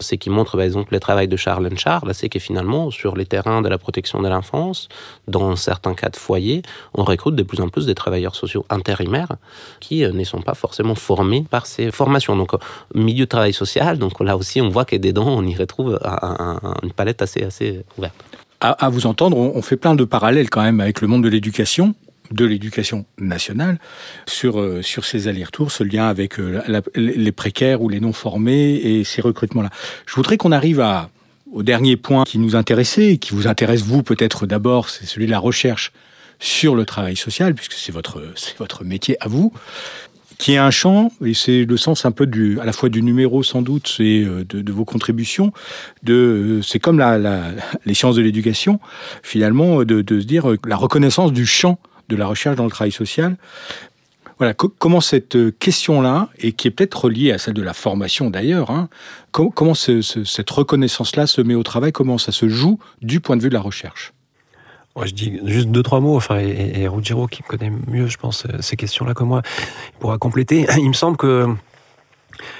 C'est qui montre par exemple le travail de Charles Charles, c'est que finalement sur les terrains de la protection de l'enfance, dans certains cas de foyer, on recrute de plus en plus des travailleurs sociaux intérimaires qui ne sont pas forcément formés par ces formations. Donc milieu de travail social, donc là aussi on voit que dedans on y retrouve un, un, une palette assez assez ouverte à, à, vous entendre, on, fait plein de parallèles quand même avec le monde de l'éducation de l'éducation nationale sur, euh, sur ces allers-retours, ce lien avec euh, les précaires ou les non formés et ces recrutements-là. Je voudrais qu'on arrive à, au dernier point qui nous intéressait, qui vous intéresse vous peut-être d'abord, c'est celui de la recherche sur le travail social, puisque c'est votre, c'est votre métier à vous qui est un champ, et c'est le sens un peu du, à la fois du numéro sans doute, c'est euh, de, vos contributions, de, euh, c'est comme la, la, les sciences de l'éducation, finalement, de, de se dire euh, la reconnaissance du champ de la recherche dans le travail social. Voilà, comment cette question-là, et qui est peut-être reliée à celle de la formation d'ailleurs, hein, comment ce, ce, cette reconnaissance-là se met au travail, comment ça se joue du point de vue de la recherche? Je dis juste deux, trois mots. Enfin, et, et qui connaît mieux, je pense, ces questions-là que moi, pourra compléter. Il me semble que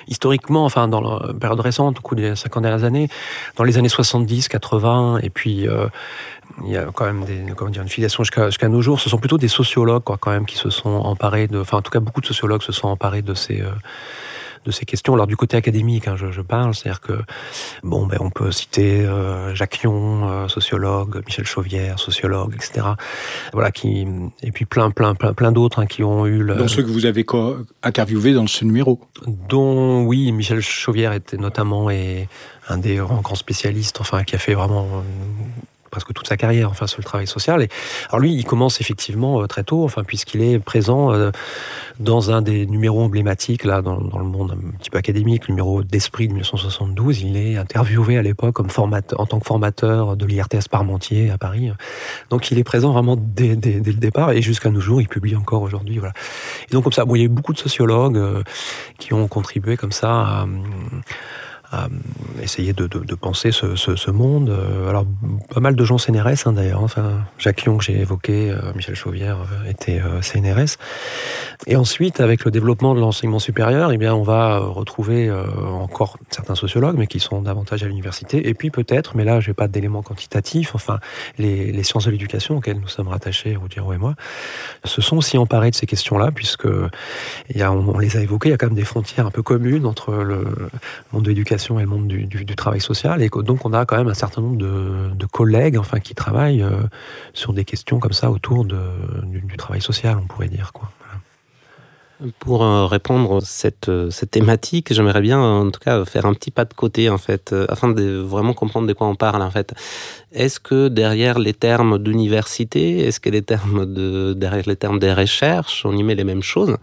historiquement, enfin dans la période récente, au cours des 50 dernières années, dans les années 70, 80, et puis euh, il y a quand même des, comment dire, une filiation jusqu'à jusqu'à nos jours, ce sont plutôt des sociologues quoi, quand même qui se sont emparés de, enfin en tout cas beaucoup de sociologues se sont emparés de ces euh, de ces questions. Alors du côté académique, hein, je, je, parle, c'est-à-dire que bon, ben on peut citer euh, Jacques Yon, euh, sociologue, Michel Chauvière, sociologue, etc. Voilà, qui et puis plein, plein, plein, plein d'autres hein, qui ont eu. Le, Dans ceux que vous avez interviewé dans ce numéro. Dont oui, Michel Chauvière était notamment et un des grands spécialistes, enfin qui a fait vraiment presque toute sa carrière enfin sur le travail social. Et alors lui il commence effectivement euh, très tôt enfin puisqu'il est présent euh, dans un des numéros emblématiques là dans, le monde un petit peu académique le numéro d'esprit de 1972 il est interviewé à l'époque en tant que formateur de l'IRTS Parmentier à Paris. Donc il est présent vraiment dès, le départ et jusqu'à nos jours il publie encore aujourd'hui voilà. Donc comme ça bon, il y a eu beaucoup de sociologues euh, qui ont contribué comme ça à, à essayer de, penser ce, monde. Alors, pas mal de gens CNRS, hein, d'ailleurs. Enfin, Jacques Lyon, que j'ai évoqué, euh, Michel Chauvière euh, était euh, CNRS. Et ensuite, avec le développement de l'enseignement supérieur, eh bien, on va retrouver euh, encore certains sociologues, mais qui sont davantage à l'université. Et puis, peut-être, mais là, je n'ai pas d'éléments quantitatifs, enfin, les, sciences de l'éducation auxquelles nous sommes rattachés, Roudiro et moi, se sont aussi emparés de ces questions-là, puisque y a, on les a évoquées, il y a quand même des frontières un peu communes entre le monde de l'éducation et le monde du, travail social. Et donc, on a quand même un certain nombre de, collègues enfin, qui travaillent euh, sur des questions comme ça autour du, du, travail social, on pourrait dire. Quoi. Pour euh, répondre à cette, euh, cette thématique, j'aimerais bien en tout cas faire un petit pas de côté en fait, euh, afin de vraiment comprendre de quoi on parle en fait. Est-ce que derrière les termes d'université, est-ce que les termes de, derrière les termes des recherches, on y met les mêmes choses?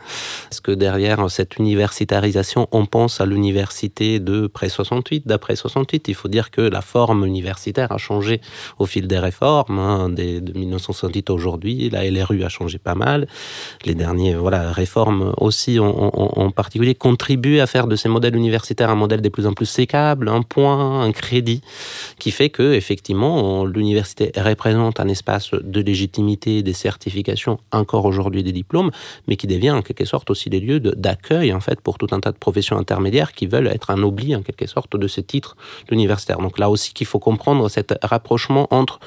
Est-ce que derrière cette universitarisation, on pense à l'université de près 68, d'après 68 Il faut dire que la forme universitaire a changé au fil des réformes, hein, de 1968 aujourd'hui. La LRU a changé pas mal. Les dernières voilà, réformes aussi ont, ont, en particulier contribué à faire de ces modèles universitaires un modèle de plus en plus sécable, un point, un crédit, qui fait que effectivement l'université représente un espace de légitimité des certifications, encore aujourd'hui des diplômes, mais qui devient en quelque sorte aussi des lieux d'accueil en fait pour tout un tas de professions intermédiaires qui veulent être un oubli en quelque sorte de ces titres universitaires. Donc là aussi qu'il faut comprendre cet rapprochement entre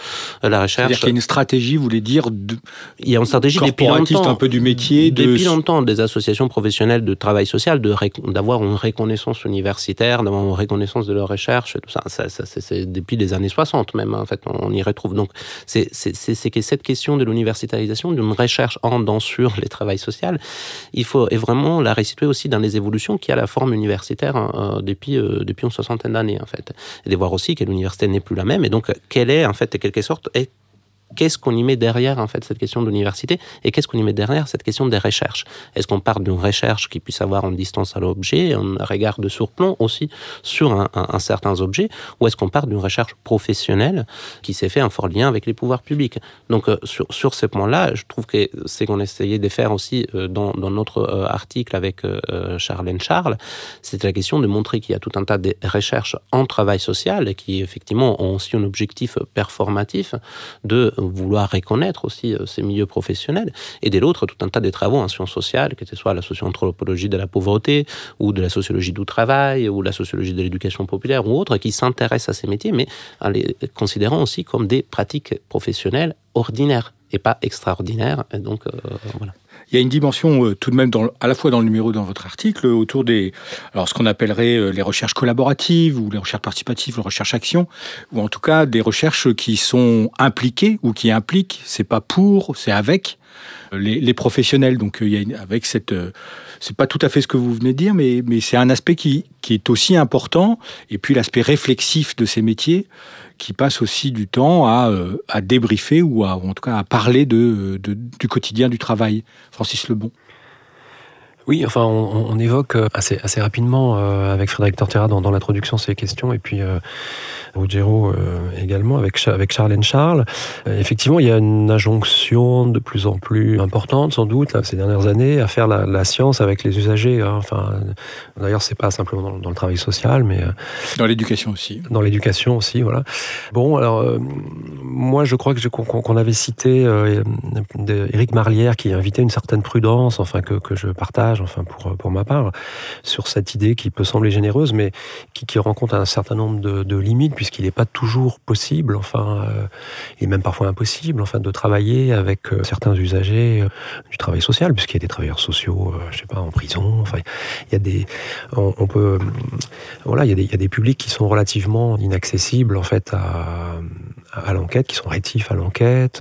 la recherche. C'est-à-dire qu'il y a une stratégie, vous voulez dire, de... il y a une stratégie depuis longtemps, un peu du métier, de... depuis longtemps, des associations professionnelles de travail social d'avoir une reconnaissance universitaire, d'avoir une reconnaissance de leur recherche, tout ça. ça, c'est depuis les années 60 même, en fait, on y retrouve. Donc, c'est que cette question de l'universitarisation, d'une recherche en dans sur les travails sociaux, il faut et vraiment la restituer aussi dans les évolutions qui a la forme universitaire hein, depuis, depuis une soixantaine d'années, en fait. Et de voir aussi que l'université n'est plus la même, et donc, quelle est, en fait, en quelque sorte, est qu'est-ce qu'on y met derrière en fait cette question de l'université et qu'est-ce qu'on y met derrière cette question des recherches? Est-ce qu'on part d'une recherche qui puisse avoir une distance à l'objet, un regard de surplomb aussi sur un, un, certains objets, ou est-ce qu'on part d'une recherche professionnelle qui s'est fait en fort lien avec les pouvoirs publics? Donc euh, sur, sur ce point-là, je trouve que c'est qu'on essayait de faire aussi euh, dans, dans, notre euh, article avec Charlène Charles, c'est la question de montrer qu'il y a tout un tas de recherches en travail social qui effectivement ont aussi un objectif performatif de vouloir reconnaître aussi euh, ces milieux professionnels, et de l'autre, tout un tas de travaux en sciences sociales, que ce soit la socio-anthropologie de la pauvreté, ou de la sociologie du travail, ou la sociologie de l'éducation populaire, ou autres, qui s'intéressent à ces métiers, mais en les considérant aussi comme des pratiques professionnelles ordinaires et pas extraordinaires. Et donc, euh, voilà. Il y a une dimension euh, tout de même, à la fois dans le numéro dans votre article, autour des, alors ce qu'on appellerait euh, les recherches collaboratives ou les recherches participatives, les recherches actions, ou en tout cas des recherches qui sont impliquées ou qui impliquent, c'est pas pour, c'est avec euh, les, les, professionnels. Donc il y a avec cette, c'est pas tout à fait ce que vous venez de dire, mais, c'est un aspect qui, est aussi important. Et puis l'aspect réflexif de ces métiers qui passe aussi du temps à, euh, débriefer ou, à, en tout cas à parler de, du quotidien du travail. Francis Lebon. Oui, enfin, on, on évoque euh, assez, assez rapidement euh, avec Frédéric Tortera dans, dans l'introduction ces questions, et puis euh, Ruggiero euh, également avec, avec Charlène Charles. Effectivement, il y a une injonction de plus en plus importante, sans doute, là, ces dernières années, à faire la, la science avec les usagers. Hein. Enfin, d'ailleurs, c'est pas simplement dans, dans, le travail social, mais dans l'éducation aussi. Dans l'éducation aussi, voilà. Bon, alors moi, je crois que qu'on avait cité Éric Marlière qui invitait une certaine prudence, enfin que, que je partage enfin pour, pour ma part, sur cette idée qui peut sembler généreuse, mais qui, qui rencontre un certain nombre de, limites, puisqu'il n'est pas toujours possible, enfin, euh, et même parfois impossible, enfin, de travailler avec euh, certains usagers euh, du travail social, puisqu'il y a des travailleurs sociaux, euh, je sais pas, en prison, enfin, il y a des, on, peut, voilà, il y, a des, y a des publics qui sont relativement inaccessibles, en fait, à, à l'enquête, qui sont rétifs à l'enquête,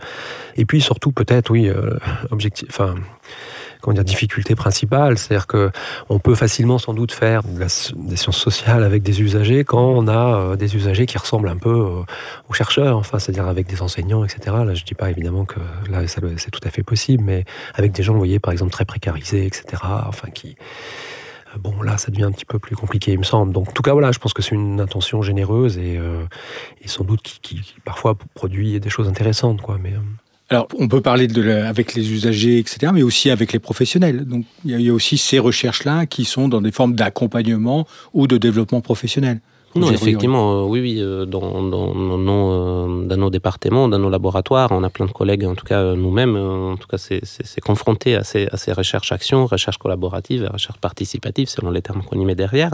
et puis surtout peut-être, oui, euh, objectif, enfin, comment dire, difficulté principale. C'est-à-dire que on peut facilement sans doute faire des sciences sociales avec des usagers quand on a euh, des usagers qui ressemblent un peu euh, aux chercheurs, enfin, c'est-à-dire avec des enseignants, etc. Là, je dis pas évidemment que là, c'est tout à fait possible, mais avec des gens, vous voyez, par exemple, très précarisés, etc. Enfin, qui euh, bon là ça devient un petit peu plus compliqué il me semble donc en tout cas voilà je pense que c'est une intention généreuse et, sans doute qui, parfois produit des choses intéressantes quoi mais. Alors, on peut parler de la, avec les usagers, etc., mais aussi avec les professionnels. Donc, il y, y, a aussi ces recherches-là qui sont dans des formes d'accompagnement ou de développement professionnel. Non, effectivement, euh, oui, oui, euh, dans, dans, dans, nos, euh, dans nos départements, dans nos laboratoires, on a plein de collègues, en tout cas nous-mêmes, en tout cas c'est confronté à ces, à ces recherches-actions, recherches collaboratives, recherches participatives, selon les termes qu'on y met derrière.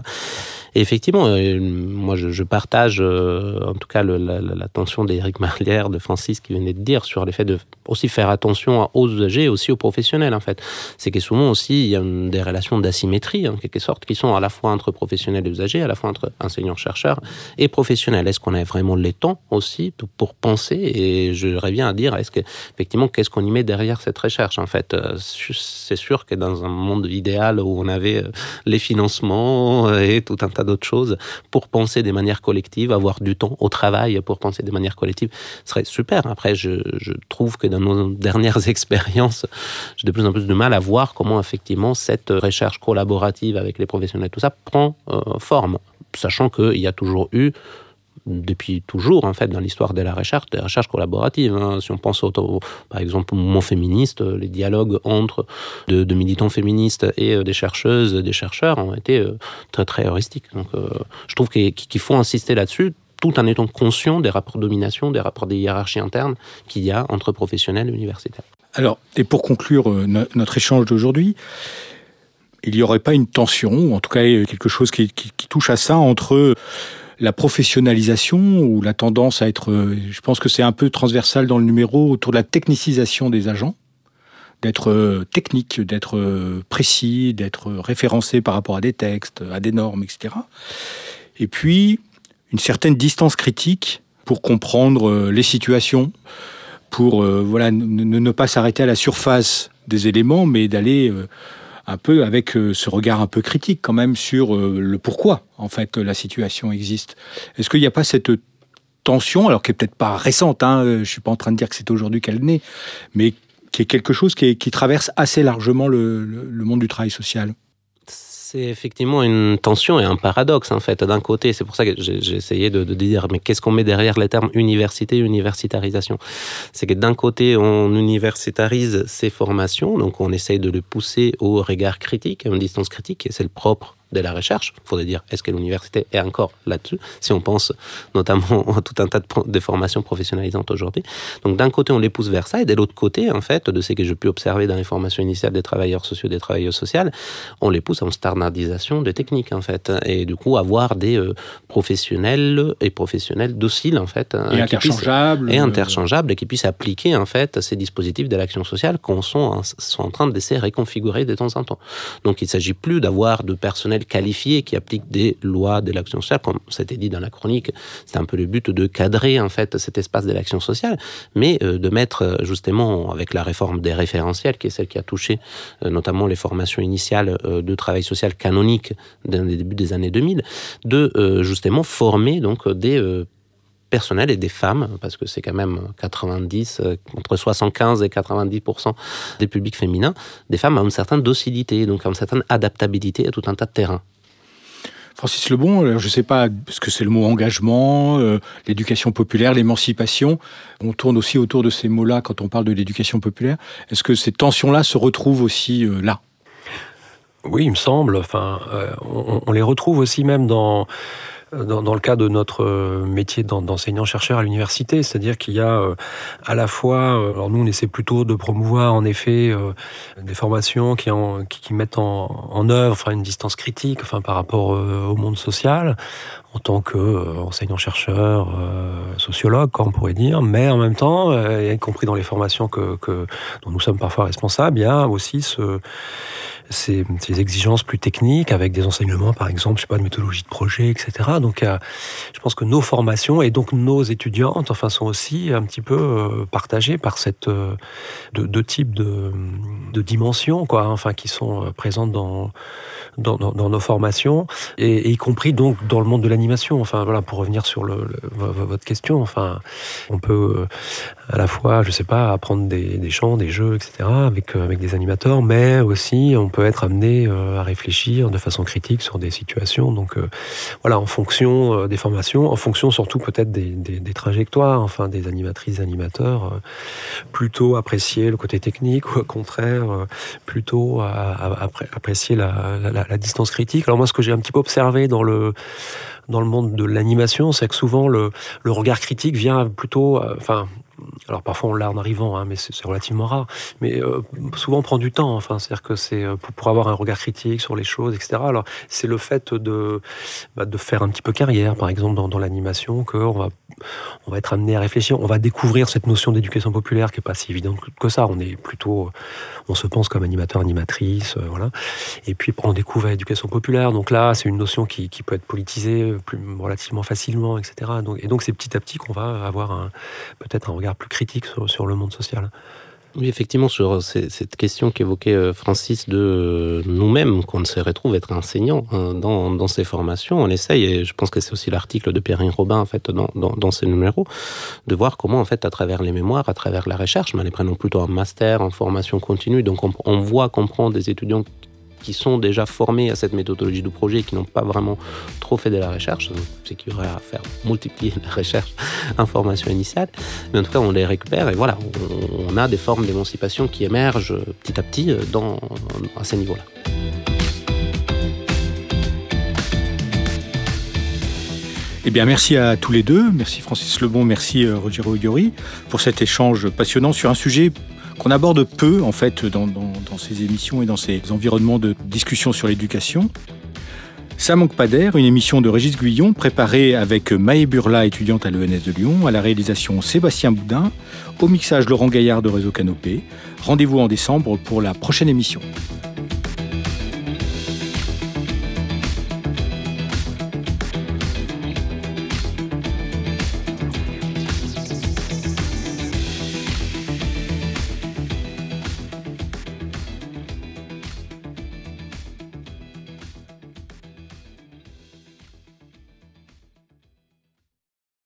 Et effectivement, moi je, je partage en tout cas l'attention d'Éric Marlière, de Francis qui venait de dire sur l'effet de aussi faire attention aux usagers et aussi aux professionnels en fait. C'est que souvent aussi il y a des relations d'asymétrie en quelque sorte qui sont à la fois entre professionnels et usagers, à la fois entre enseignants-chercheurs et professionnels. Est-ce qu'on a vraiment les temps aussi pour penser Et je reviens à dire, est-ce que effectivement qu'est-ce qu'on y met derrière cette recherche en fait euh, C'est sûr que dans un monde idéal où on avait les financements et tout un tas d'autres choses pour penser des manières collectives, avoir du temps au travail pour penser des manières collectives, ce serait super. Après, je, trouve que dans nos dernières expériences, j'ai de plus en plus de mal à voir comment effectivement cette recherche collaborative avec les professionnels, tout ça prend euh, forme, sachant qu'il y a toujours eu depuis toujours en fait dans l'histoire de la recherche, des recherches collaboratives. Hein. Si on pense au, par exemple au mouvement féministe, les dialogues entre de, de militants féministes et euh, des chercheuses, des chercheurs ont été euh, très très heuristiques. Donc euh, je trouve qu'il qu faut insister là-dessus tout en étant conscient des rapports de domination, des rapports des hiérarchies internes qu'il y a entre professionnels et universitaires. Alors, et pour conclure no notre échange d'aujourd'hui, il n'y aurait pas une tension, en tout cas quelque chose qui, touche à ça entre la professionnalisation ou la tendance à être, je pense que c'est un peu transversal dans le numéro autour de la technicisation des agents, d'être technique, d'être précis, d'être référencé par rapport à des textes, à des normes, etc. Et puis, une certaine distance critique pour comprendre les situations, pour voilà, ne, pas s'arrêter à la surface des éléments, mais d'aller un peu avec ce regard un peu critique quand même sur le pourquoi en fait la situation existe. Est-ce qu'il n'y a pas cette tension, alors qui est peut-être pas récente, hein, euh, je suis pas en train de dire que c'est aujourd'hui qu'elle naît, mais qui est quelque chose qui, traverse assez largement le, monde du travail social? C'est effectivement une tension et un paradoxe en fait. D'un côté, c'est pour ça que j'ai essayé de, dire, mais qu'est-ce qu'on met derrière les termes université, universitarisation? C'est que d'un côté, on universitarise ces formations, donc on essaye de le pousser au regard critique, à une distance critique, et c'est le propre de la recherche. Il faudrait dire, est-ce que l'université est encore là-dessus Si on pense notamment à tout un tas de, formations professionnalisantes aujourd'hui. Donc d'un côté, on les pousse vers ça, et de l'autre côté, en fait, de ce que j'ai pu observer dans les formations initiales des travailleurs sociaux, des travailleurs sociales, on les pousse à une standardisation des techniques, en fait. Et du coup, avoir des euh, professionnels et professionnels dociles, en fait. Et interchangeables. et interchangeables, et qui puissent appliquer, en fait, ces dispositifs de l'action sociale qu'on sont, sont en train d'essayer de réconfigurer de temps en temps. Donc il ne s'agit plus d'avoir de personnel qualifiés qui appliquent des lois de l'action sociale, comme c'était dit dans la chronique. C'est un peu le but de cadrer en fait cet espace de l'action sociale, mais euh, de mettre euh, justement avec la réforme des référentiels, qui est celle qui a touché euh, notamment les formations initiales de travail social canonique dans les débuts des années 2000, de justement former donc des personnels et des femmes, parce que c'est quand même 90, entre 75 et 90% des publics féminins, des femmes ont une certaine docilité, donc une certaine adaptabilité à tout un tas de terrains. Francis Lebon, je ne sais pas ce que c'est le mot engagement, euh, l'éducation populaire, l'émancipation? On tourne aussi autour de ces mots-là quand on parle de l'éducation populaire. Est-ce que ces tensions-là se retrouvent aussi euh, là? Oui, il me semble. Enfin, euh, on, les retrouve aussi même dans dans, le cas de notre euh, métier d'enseignant-chercheur à l'université, c'est-à-dire qu'il y a euh, à la fois, euh, alors nous on essaie plutôt de promouvoir en effet des formations qui, en, qui, mettent en, en œuvre une distance critique enfin, par rapport au monde social, en tant qu'enseignant-chercheur, sociologue, on pourrait dire, mais en même temps, y compris dans les formations que, dont nous sommes parfois responsables, il y a aussi ce ces, exigences plus techniques avec des enseignements, par exemple, je sais pas, de méthodologie de projet, etc. Donc, euh, je pense que nos formations et donc nos étudiantes, enfin, sont aussi un petit peu euh, partagées par cette euh, deux, types de, de dimensions, quoi, enfin, qui sont présentes dans dans, nos formations et, y compris donc dans le monde de l'animation. Enfin, voilà, pour revenir sur le, votre question, enfin, on peut à la fois, je sais pas, apprendre des, chants, des jeux, etc. avec avec des animateurs, mais aussi on peut être amené euh, à réfléchir de façon critique sur des situations. Donc euh, voilà, en fonction euh, des formations, en fonction surtout peut-être des, trajectoires, enfin des animatrices, animateurs, plutôt apprécier le côté technique ou au contraire plutôt apprécier la, distance critique. Alors moi, ce que j'ai un petit peu observé dans le dans le monde de l'animation, c'est que souvent le, regard critique vient plutôt, enfin, alors parfois on l'a en arrivant, hein, mais c'est relativement rare. Mais euh, souvent on prend du temps. Enfin, c'est-à-dire que c'est euh, pour, avoir un regard critique sur les choses, etc. Alors c'est le fait de bah, de faire un petit peu carrière, par exemple dans, l'animation, qu'on va on va être amené à réfléchir. On va découvrir cette notion d'éducation populaire qui est pas si évidente que ça. On est plutôt, on se pense comme animateur, animatrice, euh, voilà. Et puis on découvre l'éducation populaire. Donc là, c'est une notion qui, peut être politisée plus relativement facilement, etc. Donc, et donc c'est petit à petit qu'on va avoir peut-être un regard plus critique sur, le monde social. Oui, effectivement, sur cette question qu'évoquait euh, Francis de euh, nous-mêmes, qu'on se retrouve être enseignants hein, dans, ces formations, on essaye, et je pense que c'est aussi l'article de Pierre Robin, en fait, dans, ces numéros, de voir comment, en fait, à travers les mémoires, à travers la recherche, mais les prenons plutôt en master, en formation continue, donc on, on voit, comprendre des étudiants qui sont déjà formés à cette méthodologie de projet et qui n'ont pas vraiment trop fait de la recherche, c'est qu'il y aurait à faire multiplier la recherche information initiale. Mais en tout cas, on les récupère et voilà, on, a des formes d'émancipation qui émergent petit à petit dans, à ces niveaux-là. Eh bien, merci à tous les deux. Merci Francis Lebon, merci euh, Roger Oyori pour cet échange passionnant sur un sujet qu'on aborde peu en fait dans, ces émissions et dans ces environnements de discussion sur l'éducation. Ça manque pas d'air, une émission de Régis Guyon préparée avec Maë Burla, étudiante à l'ENS de Lyon, à la réalisation Sébastien Boudin, au mixage Laurent Gaillard de Réseau Canopé. Rendez-vous en décembre pour la prochaine émission.